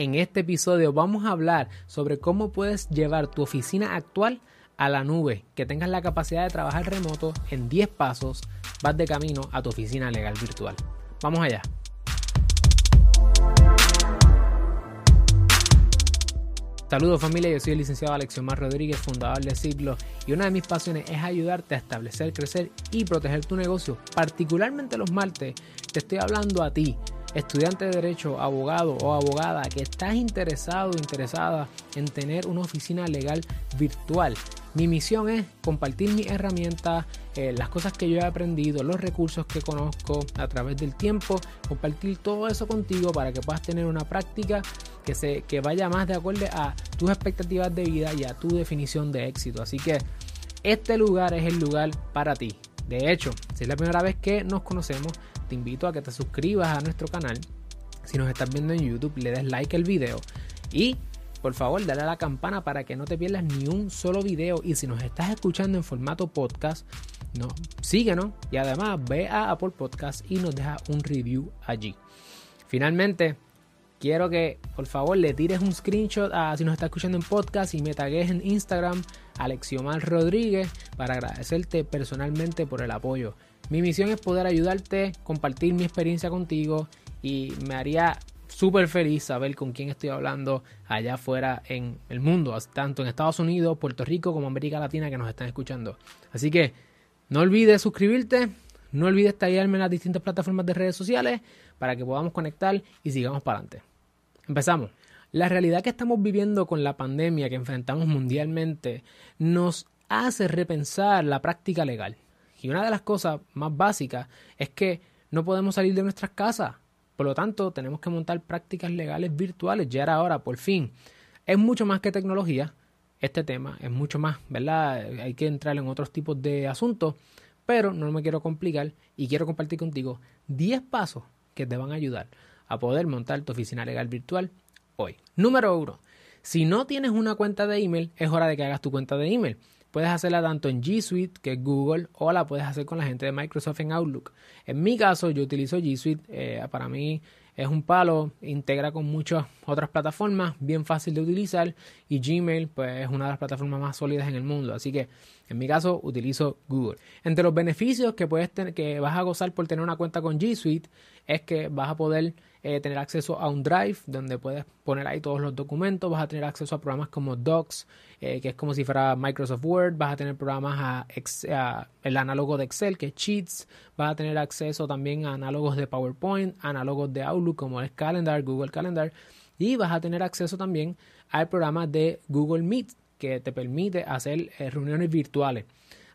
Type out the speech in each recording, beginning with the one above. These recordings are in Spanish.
En este episodio vamos a hablar sobre cómo puedes llevar tu oficina actual a la nube, que tengas la capacidad de trabajar remoto en 10 pasos, vas de camino a tu oficina legal virtual. Vamos allá. Saludos familia, yo soy el licenciado Alexiomar Rodríguez, fundador de Ciclo, y una de mis pasiones es ayudarte a establecer, crecer y proteger tu negocio. Particularmente los martes, te estoy hablando a ti, estudiante de derecho, abogado o abogada que estás interesado interesada en tener una oficina legal virtual. Mi misión es compartir mis herramientas, eh, las cosas que yo he aprendido, los recursos que conozco a través del tiempo, compartir todo eso contigo para que puedas tener una práctica que, se, que vaya más de acuerdo a tus expectativas de vida y a tu definición de éxito. Así que este lugar es el lugar para ti. De hecho, si es la primera vez que nos conocemos, te invito a que te suscribas a nuestro canal. Si nos estás viendo en YouTube, le des like al video y por favor dale a la campana para que no te pierdas ni un solo video. Y si nos estás escuchando en formato podcast, no, síguenos y además ve a Apple Podcast y nos deja un review allí. Finalmente, quiero que por favor le tires un screenshot a si nos está escuchando en podcast y me tagues en Instagram Alexiomar Rodríguez para agradecerte personalmente por el apoyo. Mi misión es poder ayudarte, compartir mi experiencia contigo y me haría súper feliz saber con quién estoy hablando allá afuera en el mundo, tanto en Estados Unidos, Puerto Rico como América Latina que nos están escuchando. Así que no olvides suscribirte, no olvides tallarme en las distintas plataformas de redes sociales para que podamos conectar y sigamos para adelante. Empezamos. La realidad que estamos viviendo con la pandemia que enfrentamos mundialmente nos hace repensar la práctica legal. Y una de las cosas más básicas es que no podemos salir de nuestras casas. Por lo tanto, tenemos que montar prácticas legales virtuales. Ya era hora, por fin. Es mucho más que tecnología. Este tema es mucho más, ¿verdad? Hay que entrar en otros tipos de asuntos. Pero no me quiero complicar y quiero compartir contigo 10 pasos que te van a ayudar a poder montar tu oficina legal virtual hoy. Número uno, si no tienes una cuenta de email, es hora de que hagas tu cuenta de email. Puedes hacerla tanto en G Suite, que es Google, o la puedes hacer con la gente de Microsoft en Outlook. En mi caso, yo utilizo G Suite. Eh, para mí es un palo, integra con muchas otras plataformas, bien fácil de utilizar. Y Gmail, pues es una de las plataformas más sólidas en el mundo. Así que en mi caso, utilizo Google. Entre los beneficios que puedes tener, que vas a gozar por tener una cuenta con G Suite, es que vas a poder eh, tener acceso a un drive donde puedes poner ahí todos los documentos, vas a tener acceso a programas como Docs, eh, que es como si fuera Microsoft Word, vas a tener programas a, el análogo de Excel, que es Sheets, vas a tener acceso también a análogos de PowerPoint, análogos de Outlook como es Calendar, Google Calendar, y vas a tener acceso también al programa de Google Meet, que te permite hacer eh, reuniones virtuales.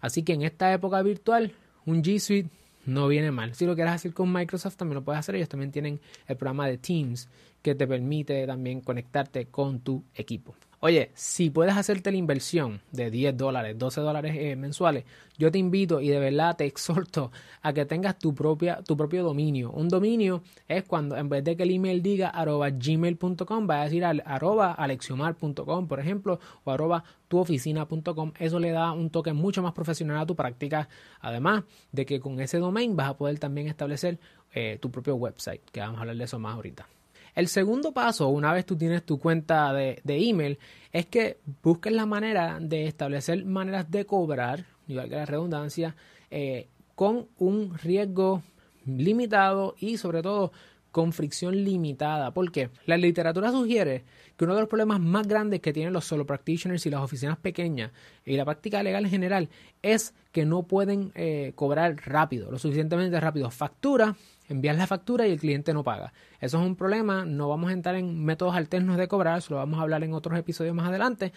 Así que en esta época virtual, un G Suite no viene mal. Si lo quieres hacer con Microsoft, también lo puedes hacer. Ellos también tienen el programa de Teams que te permite también conectarte con tu equipo. Oye, si puedes hacerte la inversión de 10 dólares, 12 dólares eh, mensuales, yo te invito y de verdad te exhorto a que tengas tu, propia, tu propio dominio. Un dominio es cuando en vez de que el email diga arroba gmail.com, va a decir arroba alexiomar.com, por ejemplo, o arroba tuoficina.com. Eso le da un toque mucho más profesional a tu práctica. Además de que con ese domain vas a poder también establecer eh, tu propio website, que vamos a hablar de eso más ahorita. El segundo paso, una vez tú tienes tu cuenta de, email, es que busques la manera de establecer maneras de cobrar, igual que la redundancia, eh, con un riesgo limitado y sobre todo con fricción limitada. Porque la literatura sugiere que uno de los problemas más grandes que tienen los solo practitioners y las oficinas pequeñas y la práctica legal en general es que no pueden eh, cobrar rápido, lo suficientemente rápido. Factura, envías la factura y el cliente no paga. Eso es un problema. No vamos a entrar en métodos alternos de cobrar, eso lo vamos a hablar en otros episodios más adelante.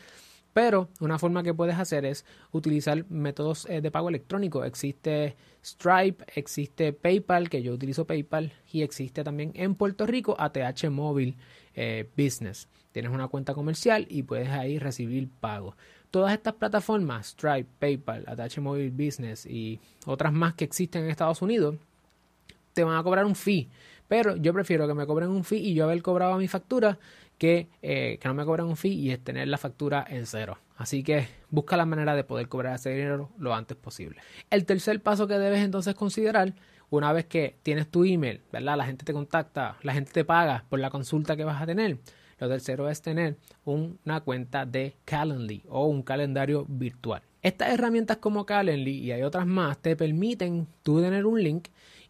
Pero una forma que puedes hacer es utilizar métodos eh, de pago electrónico. Existe Stripe, existe PayPal, que yo utilizo PayPal, y existe también en Puerto Rico ATH Móvil eh, Business. Tienes una cuenta comercial y puedes ahí recibir pago. Todas estas plataformas, Stripe, PayPal, ATH Móvil Business y otras más que existen en Estados Unidos, te van a cobrar un fee. Pero yo prefiero que me cobren un fee y yo haber cobrado mi factura que, eh, que no me cobren un fee y es tener la factura en cero. Así que busca la manera de poder cobrar ese dinero lo antes posible. El tercer paso que debes entonces considerar, una vez que tienes tu email, ¿verdad? La gente te contacta, la gente te paga por la consulta que vas a tener. Lo tercero es tener una cuenta de Calendly o un calendario virtual. Estas herramientas como Calendly y hay otras más te permiten tú tener un link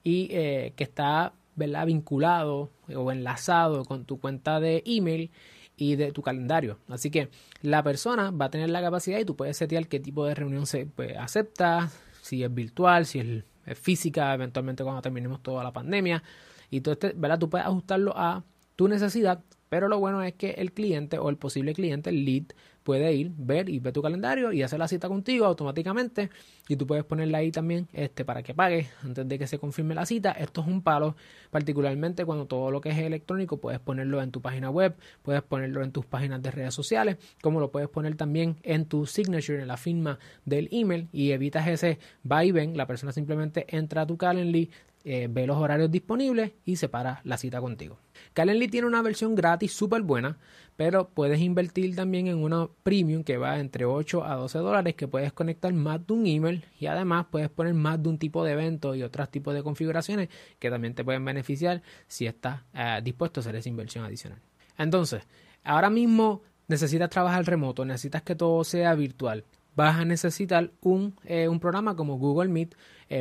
y eh, que está vinculado o enlazado con tu cuenta de email y de tu calendario. Así que la persona va a tener la capacidad y tú puedes setear qué tipo de reunión se pues, acepta, si es virtual, si es, física, eventualmente cuando terminemos toda la pandemia. Y todo este, ¿verdad? tú puedes ajustarlo a tu necesidad, pero lo bueno es que el cliente o el posible cliente, el lead, puede ir, ver y ver tu calendario y hacer la cita contigo automáticamente. Y tú puedes ponerla ahí también este, para que pague antes de que se confirme la cita. Esto es un palo, particularmente cuando todo lo que es electrónico puedes ponerlo en tu página web, puedes ponerlo en tus páginas de redes sociales, como lo puedes poner también en tu signature, en la firma del email y evitas ese va y ven. La persona simplemente entra a tu Calendly, eh, ve los horarios disponibles y separa la cita contigo. Calendly tiene una versión gratis súper buena, pero puedes invertir también en una premium que va entre 8 a 12 dólares que puedes conectar más de un email y además puedes poner más de un tipo de evento y otros tipos de configuraciones que también te pueden beneficiar si estás eh, dispuesto a hacer esa inversión adicional. Entonces, ahora mismo necesitas trabajar remoto, necesitas que todo sea virtual. Vas a necesitar un, eh, programa como Google Meet,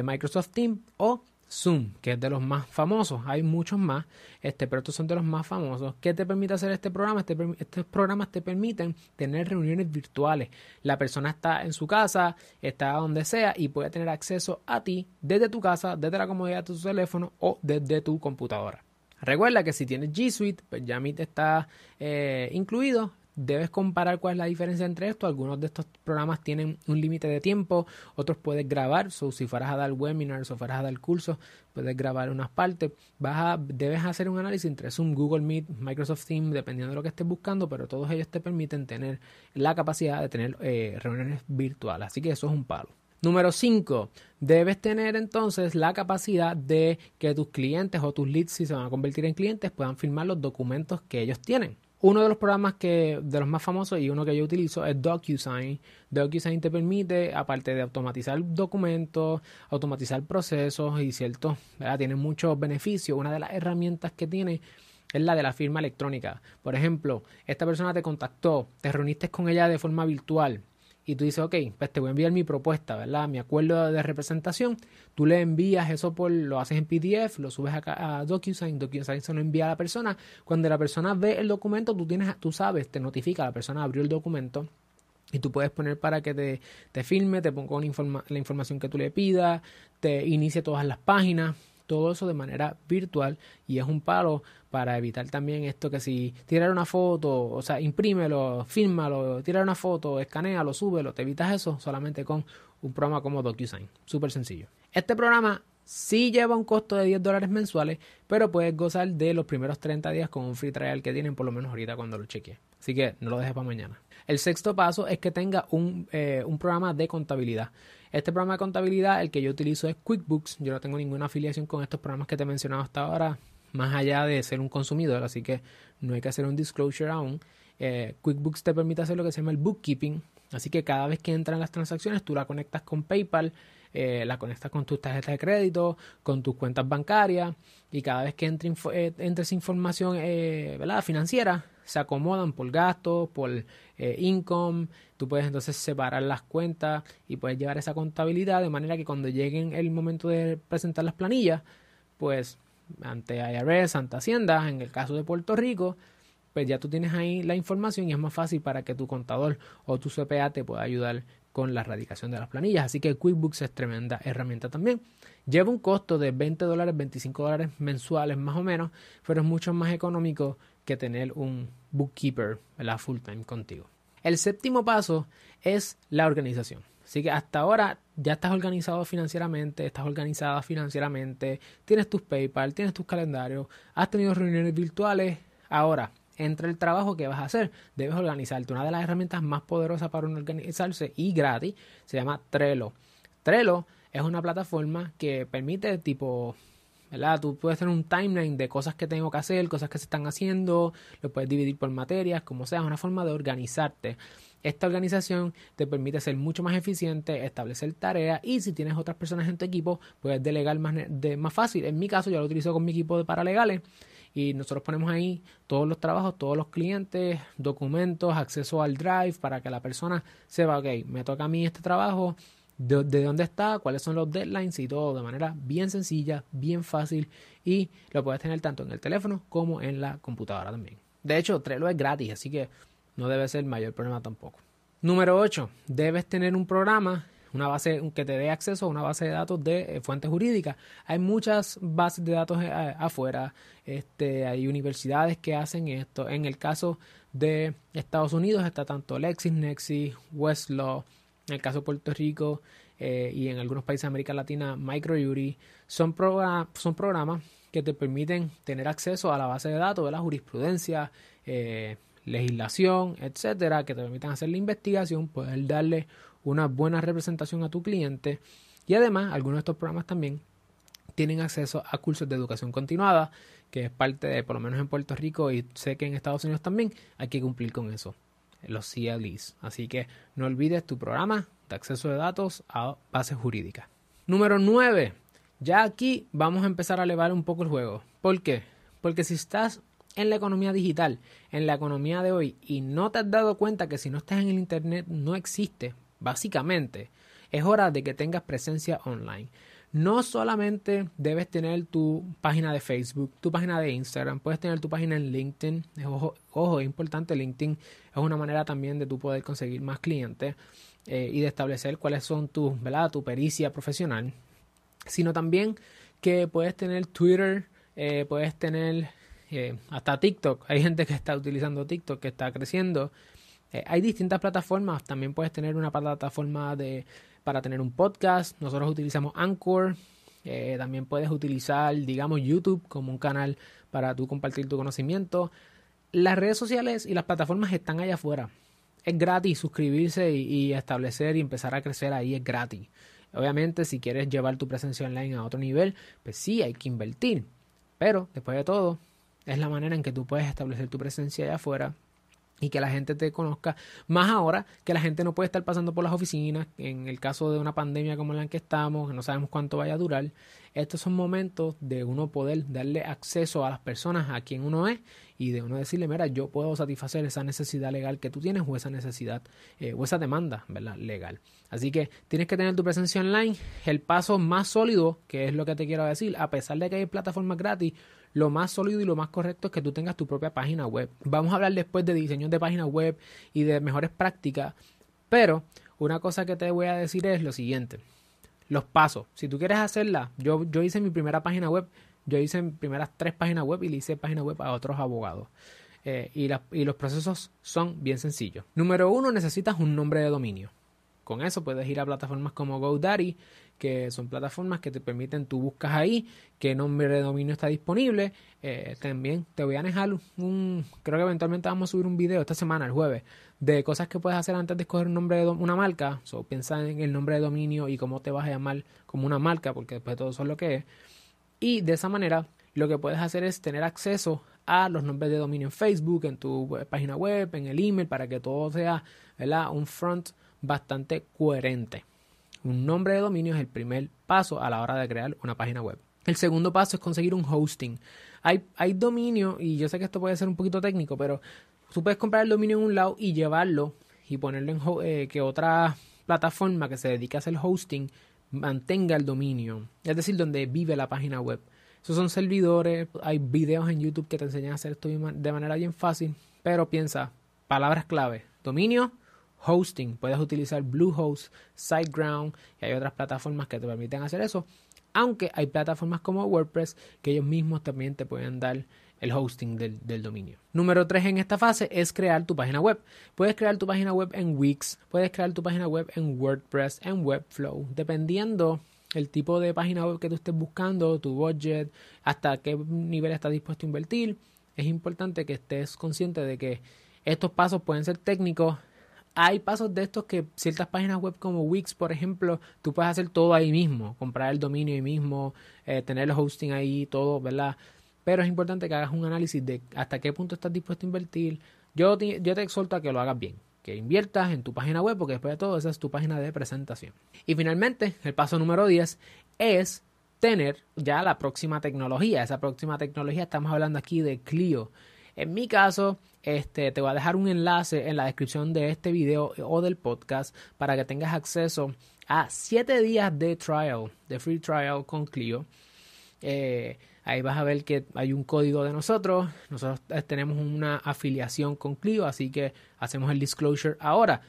Microsoft Teams o Zoom, que es de los más famosos. Hay muchos más, este, pero estos son de los más famosos. ¿Qué te permite hacer este programa? Este, estos programas te permiten tener reuniones virtuales. La persona está en su casa, está donde sea y puede tener acceso a ti desde tu casa, desde la comodidad de tu teléfono o desde tu computadora. Recuerda que si tienes G Suite, pues ya Meet está eh, incluido debes comparar cuál es la diferencia entre esto. Algunos de estos programas tienen un límite de tiempo, otros puedes grabar. si fueras a dar webinars o fueras a dar cursos, puedes grabar unas partes. Vas a, debes hacer un análisis entre Zoom, Google Meet, Microsoft Teams, dependiendo de lo que estés buscando, pero todos ellos te permiten tener la capacidad de tener eh, reuniones virtuales. Así que eso es un palo. Número 5. Debes tener entonces la capacidad de que tus clientes o tus leads, si se van a convertir en clientes, puedan firmar los documentos que ellos tienen. Uno de los programas que, de los más famosos y uno que yo utilizo es DocuSign. DocuSign te permite, aparte de automatizar documentos, automatizar procesos y cierto, ¿verdad? tiene muchos beneficios. Una de las herramientas que tiene es la de la firma electrónica. Por ejemplo, esta persona te contactó, te reuniste con ella de forma virtual y tú dices, ok, pues te voy a enviar mi propuesta, ¿verdad? Mi acuerdo de representación. Tú le envías eso por, lo haces en PDF, lo subes acá a DocuSign, DocuSign se lo envía a la persona. Cuando la persona ve el documento, tú tienes, tú sabes, te notifica, la persona abrió el documento. Y tú puedes poner para que te, te filme, te ponga la información que tú le pidas, te inicie todas las páginas, todo eso de manera virtual y es un palo para evitar también esto que si tirar una foto, o sea, imprímelo, fírmalo, tirar una foto, escanealo, súbelo, te evitas eso solamente con un programa como DocuSign. Súper sencillo. Este programa sí lleva un costo de 10 dólares mensuales, pero puedes gozar de los primeros 30 días con un free trial que tienen por lo menos ahorita cuando lo chequees. Así que no lo dejes para mañana. El sexto paso es que tenga un, eh, un programa de contabilidad. Este programa de contabilidad, el que yo utilizo es QuickBooks. Yo no tengo ninguna afiliación con estos programas que te he mencionado hasta ahora, más allá de ser un consumidor, así que no hay que hacer un disclosure aún. Eh, QuickBooks te permite hacer lo que se llama el bookkeeping, así que cada vez que entran las transacciones tú la conectas con PayPal, eh, la conectas con tus tarjetas de crédito, con tus cuentas bancarias y cada vez que entre, eh, esa información ¿verdad? financiera se acomodan por gastos, por eh, income, tú puedes entonces separar las cuentas y puedes llevar esa contabilidad de manera que cuando lleguen el momento de presentar las planillas, pues ante IRS, ante Hacienda, en el caso de Puerto Rico, pues ya tú tienes ahí la información y es más fácil para que tu contador o tu CPA te pueda ayudar con la erradicación de las planillas. Así que QuickBooks es tremenda herramienta también. Lleva un costo de 20 dólares, 25 dólares mensuales más o menos, pero es mucho más económico que tener un bookkeeper la full time contigo. El séptimo paso es la organización. Así que hasta ahora ya estás organizado financieramente, estás organizada financieramente, tienes tus PayPal, tienes tus calendarios, has tenido reuniones virtuales. Ahora, entre el trabajo que vas a hacer, debes organizarte. Una de las herramientas más poderosas para organizarse y gratis se llama Trello. Trello es una plataforma que permite tipo ¿verdad? Tú puedes tener un timeline de cosas que tengo que hacer, cosas que se están haciendo, lo puedes dividir por materias, como sea, es una forma de organizarte. Esta organización te permite ser mucho más eficiente, establecer tareas y si tienes otras personas en tu equipo, puedes delegar más, de, más fácil. En mi caso, yo lo utilizo con mi equipo de paralegales y nosotros ponemos ahí todos los trabajos, todos los clientes, documentos, acceso al drive para que la persona sepa, ok, me toca a mí este trabajo, de, de, dónde está, cuáles son los deadlines y todo de manera bien sencilla, bien fácil y lo puedes tener tanto en el teléfono como en la computadora también. De hecho, Trello es gratis, así que no debe ser el mayor problema tampoco. Número 8. Debes tener un programa, una base que te dé acceso a una base de datos de eh, fuentes jurídicas. Hay muchas bases de datos eh, afuera, este, hay universidades que hacen esto. En el caso de Estados Unidos está tanto LexisNexis, Westlaw, en el caso de Puerto Rico eh, y en algunos países de América Latina, MicroJury, son, son programas que te permiten tener acceso a la base de datos de la jurisprudencia, legislación, etcétera, que te permitan hacer la investigación, poder darle una buena representación a tu cliente y además algunos de estos programas también tienen acceso a cursos de educación continuada, que es parte de, por lo menos en Puerto Rico y sé que en Estados Unidos también, hay que cumplir con eso los CLEs. Así que no olvides tu programa de acceso de datos a bases jurídicas. Número 9. Ya aquí vamos a empezar a elevar un poco el juego. ¿Por qué? Porque si estás en la economía digital, en la economía de hoy, y no te has dado cuenta que si no estás en el Internet no existe, básicamente, es hora de que tengas presencia online. No solamente debes tener tu página de Facebook, tu página de Instagram, puedes tener tu página en LinkedIn. Ojo, ojo es importante, LinkedIn es una manera también de tu poder conseguir más clientes eh, y de establecer cuáles son tus, ¿verdad? Tu pericia profesional. Sino también que puedes tener Twitter, eh, puedes tener eh, hasta TikTok. Hay gente que está utilizando TikTok, que está creciendo. Hay distintas plataformas. También puedes tener una plataforma de para tener un podcast. Nosotros utilizamos Anchor. Eh, también puedes utilizar, digamos, YouTube como un canal para tú compartir tu conocimiento. Las redes sociales y las plataformas están allá afuera. Es gratis suscribirse y, establecer y empezar a crecer ahí, es gratis. Obviamente, si quieres llevar tu presencia online a otro nivel, pues sí, hay que invertir. Pero, después de todo, es la manera en que tú puedes establecer tu presencia allá afuera y que la gente te conozca. Más ahora que la gente no puede estar pasando por las oficinas, en el caso de una pandemia como la en que estamos, que no sabemos cuánto vaya a durar. Estos son momentos de uno poder darle acceso a las personas a quien uno es y de uno decirle, mira, yo puedo satisfacer esa necesidad legal que tú tienes o esa necesidad eh, o esa demanda ¿verdad? legal. Así que tienes que tener tu presencia online. El paso más sólido, que es lo que te quiero decir, a pesar de que hay plataformas gratis, lo más sólido y lo más correcto es que tú tengas tu propia página web. Vamos a hablar después de diseño de página web y de mejores prácticas, pero una cosa que te voy a decir es lo siguiente. Los pasos. Si tú quieres hacerla, yo, yo hice mi primera página web, yo hice mis primeras tres páginas web y le hice página web a otros abogados. Eh, y, y los procesos son bien sencillos. Número uno, necesitas un nombre de dominio. Con eso puedes ir a plataformas como GoDaddy, que son plataformas que te permiten, tú buscas ahí qué nombre de dominio está disponible. Eh, también te voy a dejar un, creo que eventualmente vamos a subir un video esta semana, el jueves, de cosas que puedes hacer antes de escoger un nombre de una marca. So, piensa en el nombre de dominio y cómo te vas a llamar como una marca, porque después de todo eso es lo que es. Y de esa manera, lo que puedes hacer es tener acceso a los nombres de dominio en Facebook, en tu página web, en el email, para que todo sea ¿verdad? un front bastante coherente. Un nombre de dominio es el primer paso a la hora de crear una página web. El segundo paso es conseguir un hosting. Hay, hay dominio, y yo sé que esto puede ser un poquito técnico, pero tú puedes comprar el dominio en un lado y llevarlo y ponerlo en eh, que otra plataforma que se dedique a hacer hosting mantenga el dominio, es decir, donde vive la página web. Esos son servidores, hay videos en YouTube que te enseñan a hacer esto de manera bien fácil, pero piensa, palabras clave, dominio, hosting. Puedes utilizar Bluehost, SiteGround y hay otras plataformas que te permiten hacer eso. Aunque hay plataformas como WordPress que ellos mismos también te pueden dar el hosting del, dominio. Número 3 en esta fase es crear tu página web. Puedes crear tu página web en Wix, puedes crear tu página web en WordPress, en Webflow, dependiendo el tipo de página web que tú estés buscando, tu budget, hasta qué nivel estás dispuesto a invertir. Es importante que estés consciente de que estos pasos pueden ser técnicos, hay pasos de estos que ciertas páginas web como Wix, por ejemplo, tú puedes hacer todo ahí mismo, comprar el dominio ahí mismo, eh, tener el hosting ahí, todo, ¿verdad? Pero es importante que hagas un análisis de hasta qué punto estás dispuesto a invertir. Yo te, yo te exhorto a que lo hagas bien, que inviertas en tu página web, porque después de todo esa es tu página de presentación. Y finalmente, el paso número 10 es tener ya la próxima tecnología. Esa próxima tecnología estamos hablando aquí de Clio. En mi caso, este, te voy a dejar un enlace en la descripción de este video o del podcast para que tengas acceso a 7 días de trial, de free trial con Clio. Eh, ahí vas a ver que hay un código de nosotros. Nosotros eh, tenemos una afiliación con Clio, así que hacemos el disclosure ahora.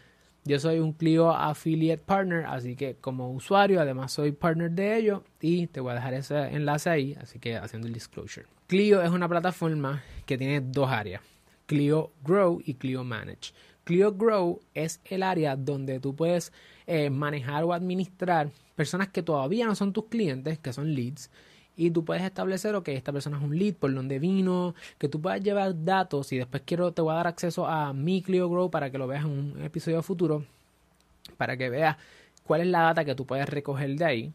Yo soy un Clio Affiliate Partner, así que como usuario, además soy partner de ellos y te voy a dejar ese enlace ahí, así que haciendo el disclosure. Clio es una plataforma que tiene dos áreas, Clio Grow y Clio Manage. Clio Grow es el área donde tú puedes eh, manejar o administrar personas que todavía no son tus clientes, que son leads, y tú puedes establecer, ok, esta persona es un lead, por donde vino, que tú puedas llevar datos y después quiero, te voy a dar acceso a mi Clio Grow para que lo veas en un episodio futuro, para que veas cuál es la data que tú puedes recoger de ahí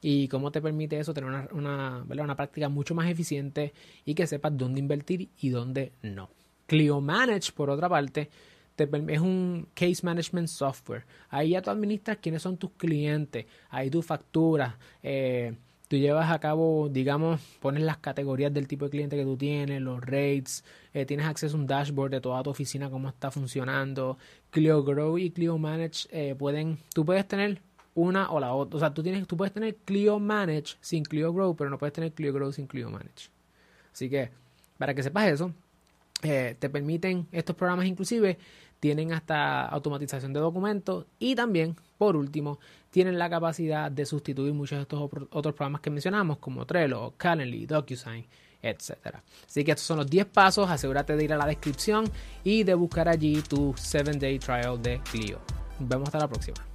y cómo te permite eso tener una, una, una práctica mucho más eficiente y que sepas dónde invertir y dónde no. Clio Manage, por otra parte, te, es un case management software. Ahí ya tú administras quiénes son tus clientes, ahí tú facturas, eh, tú llevas a cabo, digamos, pones las categorías del tipo de cliente que tú tienes, los rates, eh, tienes acceso a un dashboard de toda tu oficina, cómo está funcionando. Clio Grow y Clio Manage eh, pueden, tú puedes tener una o la otra. O sea, tú, tienes, tú puedes tener Clio Manage sin Clio Grow, pero no puedes tener Clio Grow sin Clio Manage. Así que, para que sepas eso, eh, te permiten estos programas inclusive tienen hasta automatización de documentos y también, por último, tienen la capacidad de sustituir muchos de estos otros programas que mencionamos, como Trello, Calendly, DocuSign, etc. Así que estos son los 10 pasos. Asegúrate de ir a la descripción y de buscar allí tu 7-day trial de Clio. Nos vemos hasta la próxima.